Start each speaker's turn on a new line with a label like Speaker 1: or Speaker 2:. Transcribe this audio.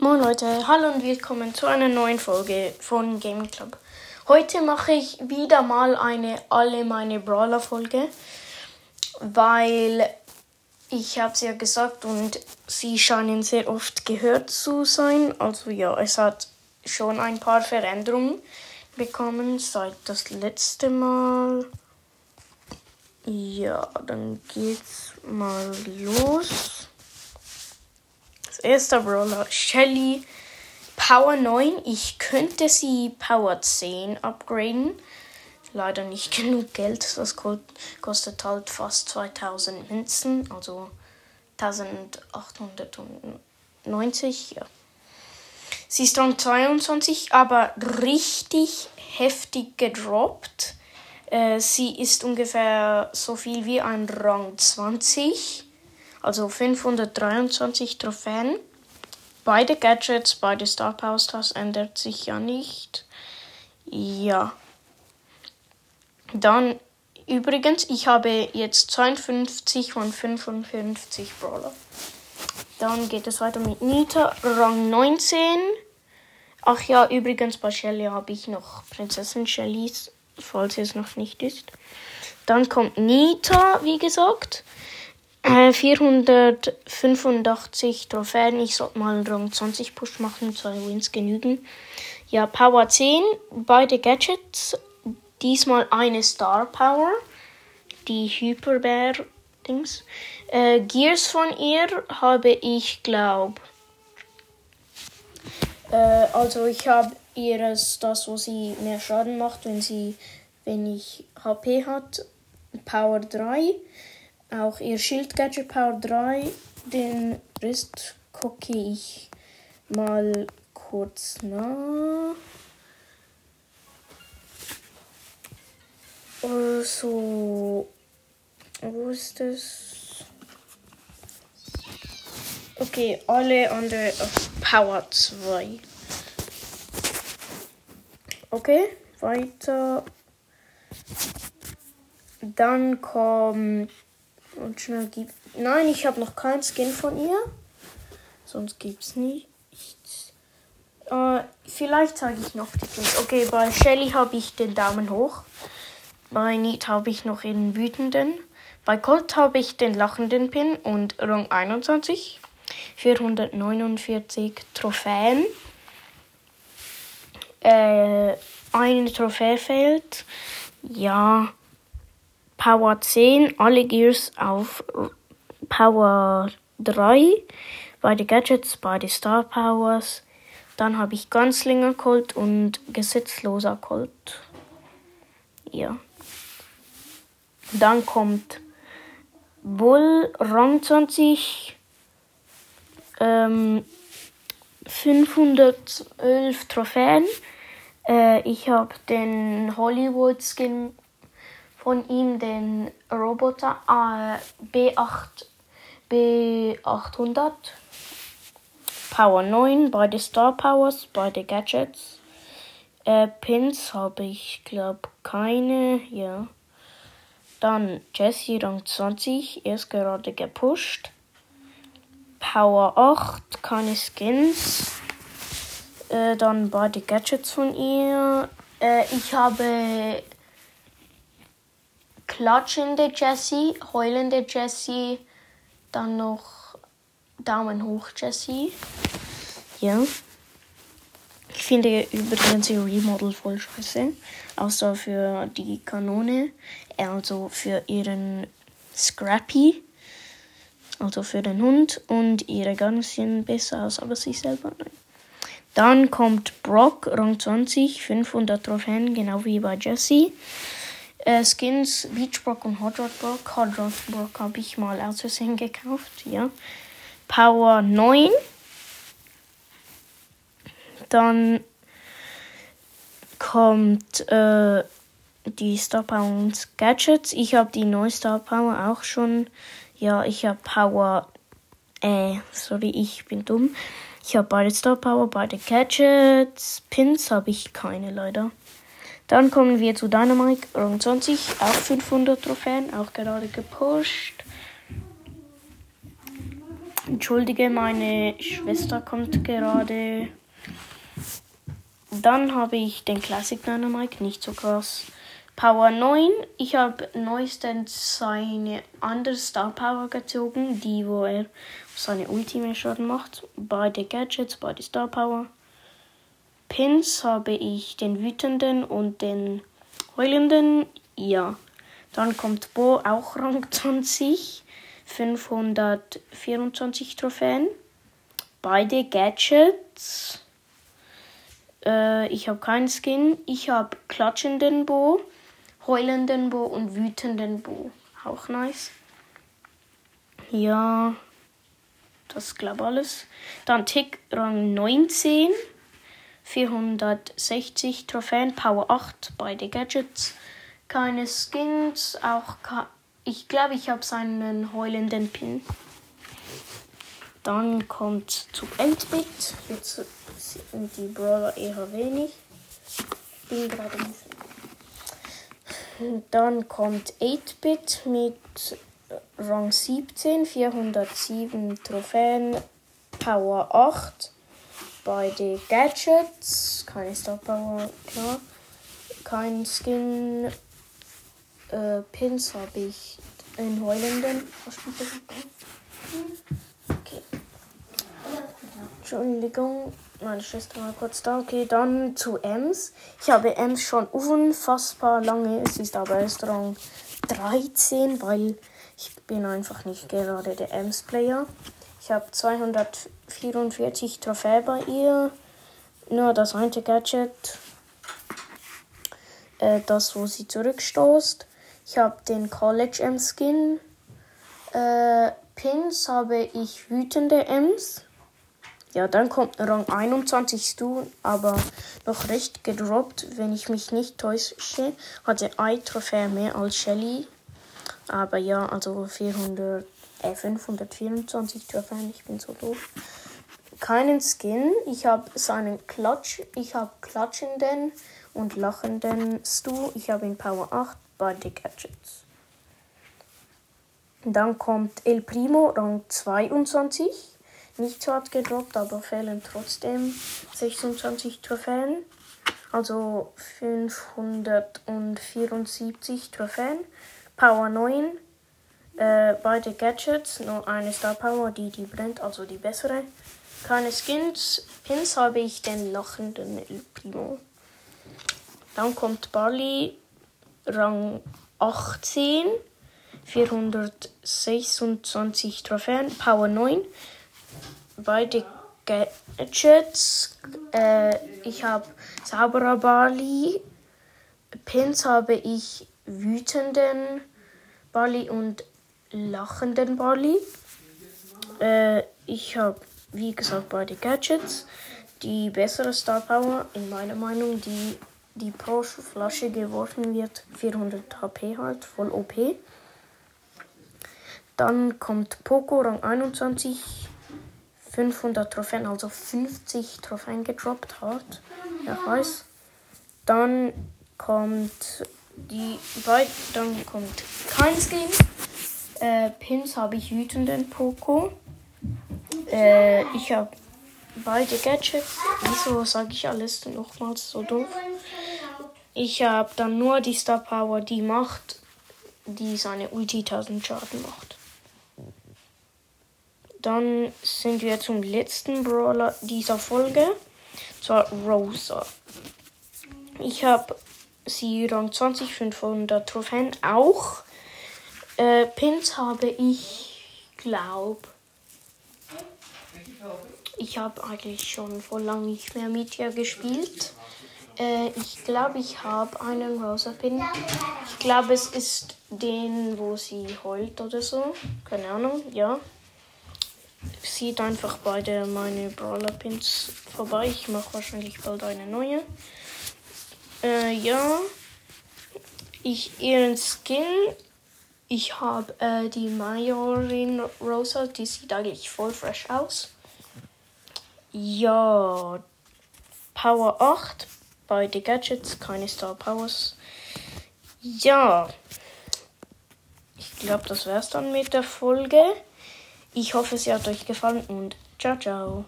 Speaker 1: Moin Leute, hallo und willkommen zu einer neuen Folge von Gaming Club. Heute mache ich wieder mal eine alle meine Brawler Folge, weil ich habe es ja gesagt und sie scheinen sehr oft gehört zu sein. Also ja, es hat schon ein paar Veränderungen bekommen seit das letzte Mal. Ja, dann geht's mal los. Das erste Brawler, Shelly, Power 9. Ich könnte sie Power 10 upgraden. Leider nicht genug Geld. Das kostet halt fast 2000 Münzen, also 1890. Ja. Sie ist Rang 22, aber richtig heftig gedroppt. Äh, sie ist ungefähr so viel wie ein Rang 20, also 523 Trophäen. Beide Gadgets, beide Star Power Stars ändert sich ja nicht. Ja. Dann übrigens, ich habe jetzt 52 von 55 Brawler. Dann geht es weiter mit Nita, Rang 19. Ach ja, übrigens bei Shelly habe ich noch Prinzessin Shellys falls es noch nicht ist. Dann kommt Nita, wie gesagt. 485 äh, Trophäen. Ich sollte mal Rang 20 Push machen, zwei Wins genügen. Ja, Power 10, beide Gadgets. Diesmal eine Star Power. Die Hyperbär Dings. Äh, Gears von ihr habe ich, glaub. Äh, also ich habe ihres, das, wo sie mehr Schaden macht, wenn sie, wenn HP hat, Power 3. Auch ihr Schild Gadget Power 3. Den Rest gucke ich mal kurz nach. Also, wo ist das? Okay, alle andere auf Power 2. Okay, weiter. Dann kommt. Und schnell gibt. Nein, ich habe noch keinen Skin von ihr. Sonst gibt's nichts. Äh, vielleicht zeige ich noch die Pins. Okay, bei Shelly habe ich den Daumen hoch. Bei Neat habe ich noch den wütenden. Bei Colt habe ich den lachenden Pin und Rang 21. 449 Trophäen äh, eine Trophäe fehlt. Ja, Power 10, alle Gears auf Power 3. Beide Gadgets, beide Star Powers. Dann habe ich Ganzlinger Colt und gesetzloser Colt. Ja. Dann kommt Bull Rang 20. Ähm, 511 Trophäen. Äh, ich habe den Hollywood-Skin von ihm, den Roboter äh, B8, B800. Power 9, beide Star Powers, beide Gadgets. Äh, Pins habe ich, glaube keine. Ja. Dann Jesse Rang 20, er ist gerade gepusht. Power 8, keine Skins. Äh, dann beide Gadgets von ihr. Äh, ich habe klatschende Jessie, heulende Jessie, dann noch Daumen hoch Jessie. Ja. Ich finde übrigens ihr Remodel voll scheiße. Außer für die Kanone. Also für ihren Scrappy. Also für den Hund. Und ihre Guns sehen besser aus, aber sie selber nein. Dann kommt Brock, Rang 20, 500 Trophäen, genau wie bei Jesse. Äh, Skins Beach Brock und Hot Rod Brock. Hot Rod Brock habe ich mal aus Versehen gekauft, ja. Power 9. Dann kommt äh, die Star Power und Gadgets. Ich habe die neue Star Power auch schon. Ja, ich habe Power. Äh, sorry, ich bin dumm. Ich habe beide Star Power, beide Gadgets. Pins habe ich keine leider. Dann kommen wir zu Dynamite, Rang 20, auch 500 Trophäen, auch gerade gepusht. Entschuldige, meine Schwester kommt gerade. Dann habe ich den Classic Dynamite, nicht so krass. Power 9. Ich habe neuestens seine andere Star Power gezogen, die wo er seine Ultimate Schaden macht. Beide Gadgets, beide Star Power. Pins habe ich den wütenden und den heulenden. Ja. Dann kommt Bo, auch Rang 20. 524 Trophäen. Beide Gadgets. Äh, ich habe keinen Skin. Ich habe klatschenden Bo, heulenden Bo und wütenden Bo. Auch nice. Ja, das glaube alles. Dann Tick Rang 19. 460 Trophäen, Power 8, beide Gadgets. Keine Skins, auch ich glaube, ich habe seinen heulenden Pin. Dann kommt zu 8-Bit. Jetzt sind die Brawler eher wenig. Bin gerade Dann kommt 8-Bit mit Rang 17, 407 Trophäen, Power 8. Beide Gadgets, keine Star klar. Kein Skin, äh, Pins habe ich in Heulenden. Okay. Entschuldigung, meine Schwester war kurz da. Okay, dann zu Ems. Ich habe Ems schon unfassbar lange. Es ist aber erst Rang 13, weil ich bin einfach nicht gerade der Ems-Player. Ich habe 244 Trophäen bei ihr. Nur das eine Gadget. Äh, das, wo sie zurückstoßt. Ich habe den College M Skin. Äh, Pins habe ich wütende Ms. Ja, dann kommt Rang 21 Stu, aber noch recht gedroppt, wenn ich mich nicht täusche. Hatte ein Trophäe mehr als Shelly. Aber ja, also 400, äh, 524 Trophäen, ich bin so doof. Keinen Skin. Ich habe seinen Klatsch. Ich habe klatschenden und lachenden Stu. Ich habe ihn Power 8 beide Gadgets. Dann kommt El Primo, Rang 22. Nicht so hart gedroppt, aber fehlen trotzdem 26 Trophäen. Also 574 Trophäen. Power 9. Äh, beide Gadgets, nur eine Star Power, die die brennt, also die bessere. Keine Skins. Pins habe ich den lachenden El Primo. Dann kommt Barley, Rang 18, 426 Trophäen, Power 9. Beide Gadgets. Äh, ich habe Sauberer Bali. Pins habe ich wütenden Bali und lachenden Bali. Äh, ich habe, wie gesagt, beide Gadgets. Die bessere Star Power, in meiner Meinung, die die pro Flasche geworfen wird. 400 HP halt, voll OP. Dann kommt Poco Rang 21. 500 Trophäen, also 50 Trophäen gedroppt hat. Ja, weiß. Dann kommt die dann kommt kein Skin. Äh, Pins habe ich wütenden Poco. Äh, ich habe beide Gadgets. Wieso sage ich alles nochmals so doof? Ich habe dann nur die Star Power, die macht, die seine Ulti 1000 Schaden macht. Dann sind wir zum letzten Brawler dieser Folge. Zwar Rosa. Ich habe sie Rang 20, 500 Trophäen auch. Äh, Pins habe ich, glaube ich habe eigentlich schon vor lang nicht mehr mit ihr gespielt. Äh, ich glaube, ich habe einen Rosa Pin. Ich glaube, es ist den, wo sie heult oder so. Keine Ahnung, ja. Sieht einfach beide meine Brawler Pins vorbei. Ich mache wahrscheinlich bald eine neue. Äh, ja. Ich ihren Skin. Ich habe äh, die Majorin Rosa. Die sieht eigentlich voll fresh aus. Ja, Power 8, beide Gadgets, keine Star Powers. Ja, ich glaube, das wäre es dann mit der Folge. Ich hoffe, es hat euch gefallen und ciao, ciao.